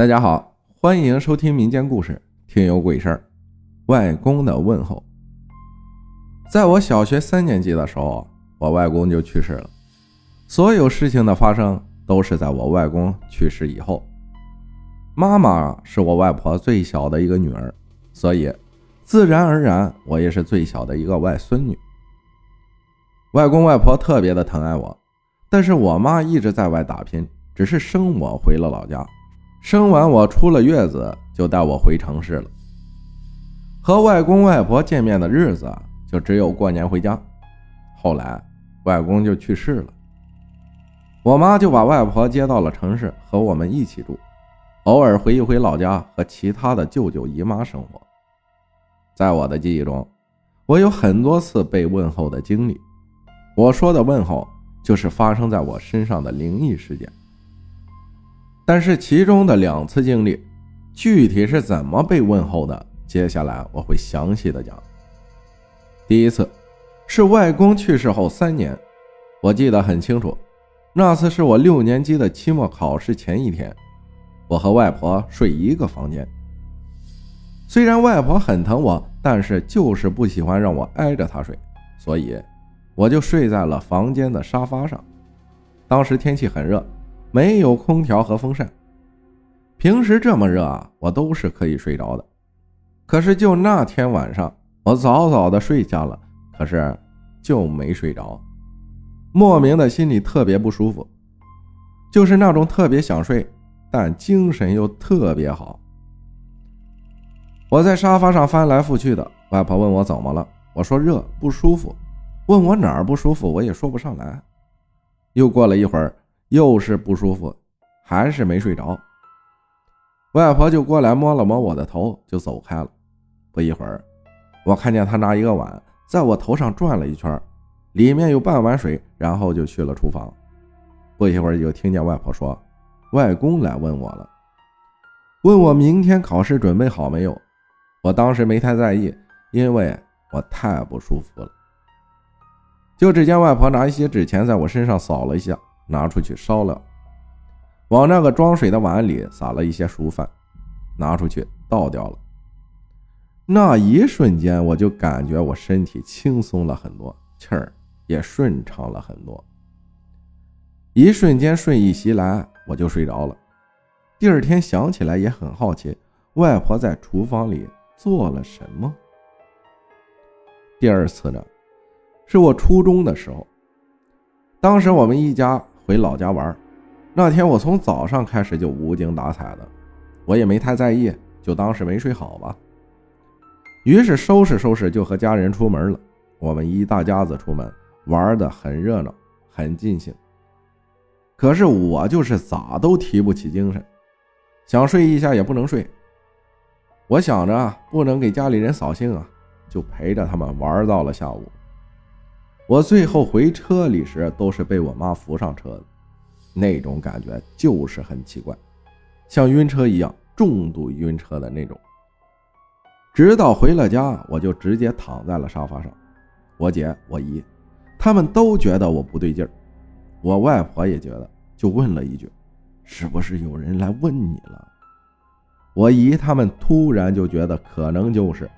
大家好，欢迎收听民间故事《听有鬼事儿》。外公的问候。在我小学三年级的时候，我外公就去世了。所有事情的发生都是在我外公去世以后。妈妈是我外婆最小的一个女儿，所以自然而然我也是最小的一个外孙女。外公外婆特别的疼爱我，但是我妈一直在外打拼，只是生我回了老家。生完我出了月子，就带我回城市了。和外公外婆见面的日子就只有过年回家。后来外公就去世了，我妈就把外婆接到了城市，和我们一起住，偶尔回一回老家和其他的舅舅姨妈生活。在我的记忆中，我有很多次被问候的经历。我说的问候，就是发生在我身上的灵异事件。但是其中的两次经历，具体是怎么被问候的？接下来我会详细的讲。第一次是外公去世后三年，我记得很清楚，那次是我六年级的期末考试前一天，我和外婆睡一个房间。虽然外婆很疼我，但是就是不喜欢让我挨着她睡，所以我就睡在了房间的沙发上。当时天气很热。没有空调和风扇，平时这么热啊，我都是可以睡着的。可是就那天晚上，我早早的睡下了，可是就没睡着，莫名的心里特别不舒服，就是那种特别想睡，但精神又特别好。我在沙发上翻来覆去的，外婆问我怎么了，我说热不舒服，问我哪儿不舒服，我也说不上来。又过了一会儿。又是不舒服，还是没睡着。外婆就过来摸了摸我的头，就走开了。不一会儿，我看见她拿一个碗在我头上转了一圈，里面有半碗水，然后就去了厨房。不一会儿，就听见外婆说：“外公来问我了，问我明天考试准备好没有。”我当时没太在意，因为我太不舒服了。就只见外婆拿一些纸钱在我身上扫了一下。拿出去烧了，往那个装水的碗里撒了一些熟饭，拿出去倒掉了。那一瞬间，我就感觉我身体轻松了很多，气儿也顺畅了很多。一瞬间睡意袭来，我就睡着了。第二天想起来也很好奇，外婆在厨房里做了什么。第二次呢，是我初中的时候，当时我们一家。回老家玩，那天我从早上开始就无精打采的，我也没太在意，就当是没睡好吧。于是收拾收拾就和家人出门了。我们一大家子出门玩的很热闹，很尽兴。可是我就是咋都提不起精神，想睡一下也不能睡。我想着不能给家里人扫兴啊，就陪着他们玩到了下午。我最后回车里时，都是被我妈扶上车的，那种感觉就是很奇怪，像晕车一样，重度晕车的那种。直到回了家，我就直接躺在了沙发上。我姐、我姨，他们都觉得我不对劲儿，我外婆也觉得，就问了一句：“是不是有人来问你了？”我姨他们突然就觉得可能就是，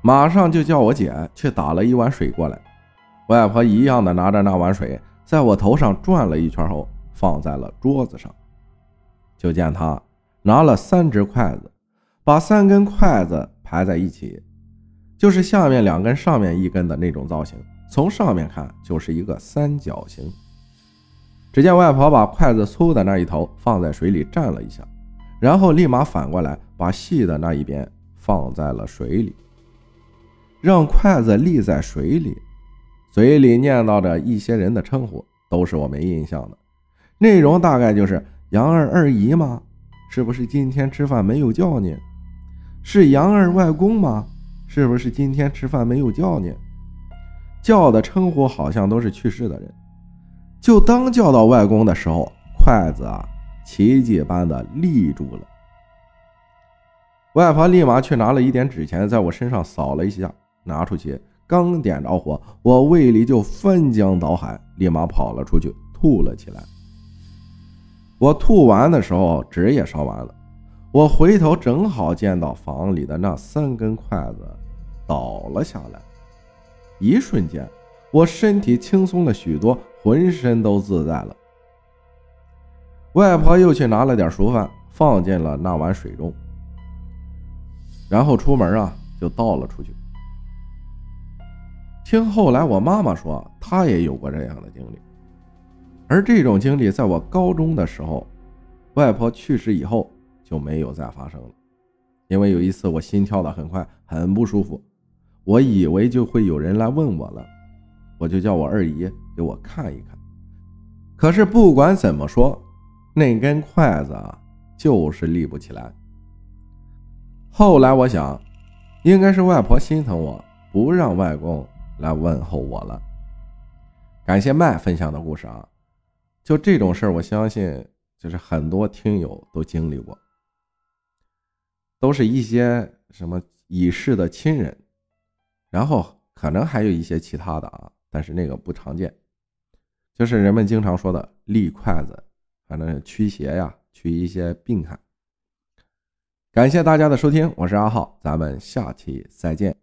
马上就叫我姐去打了一碗水过来。外婆一样的拿着那碗水，在我头上转了一圈后，放在了桌子上。就见她拿了三只筷子，把三根筷子排在一起，就是下面两根、上面一根的那种造型。从上面看，就是一个三角形。只见外婆把筷子粗的那一头放在水里蘸了一下，然后立马反过来把细的那一边放在了水里，让筷子立在水里。嘴里念叨着一些人的称呼，都是我没印象的。内容大概就是：“杨二二姨吗？是不是今天吃饭没有叫你？是杨二外公吗？是不是今天吃饭没有叫你？”叫的称呼好像都是去世的人。就当叫到外公的时候，筷子啊，奇迹般的立住了。外婆立马去拿了一点纸钱，在我身上扫了一下，拿出去。刚点着火，我胃里就翻江倒海，立马跑了出去，吐了起来。我吐完的时候，纸也烧完了。我回头正好见到房里的那三根筷子倒了下来，一瞬间，我身体轻松了许多，浑身都自在了。外婆又去拿了点熟饭，放进了那碗水中，然后出门啊，就倒了出去。听后来我妈妈说，她也有过这样的经历，而这种经历在我高中的时候，外婆去世以后就没有再发生了。因为有一次我心跳的很快，很不舒服，我以为就会有人来问我了，我就叫我二姨给我看一看。可是不管怎么说，那根筷子啊就是立不起来。后来我想，应该是外婆心疼我，不让外公。来问候我了，感谢麦分享的故事啊！就这种事儿，我相信就是很多听友都经历过，都是一些什么已逝的亲人，然后可能还有一些其他的啊，但是那个不常见，就是人们经常说的立筷子，反正驱邪呀，驱一些病害。感谢大家的收听，我是阿浩，咱们下期再见。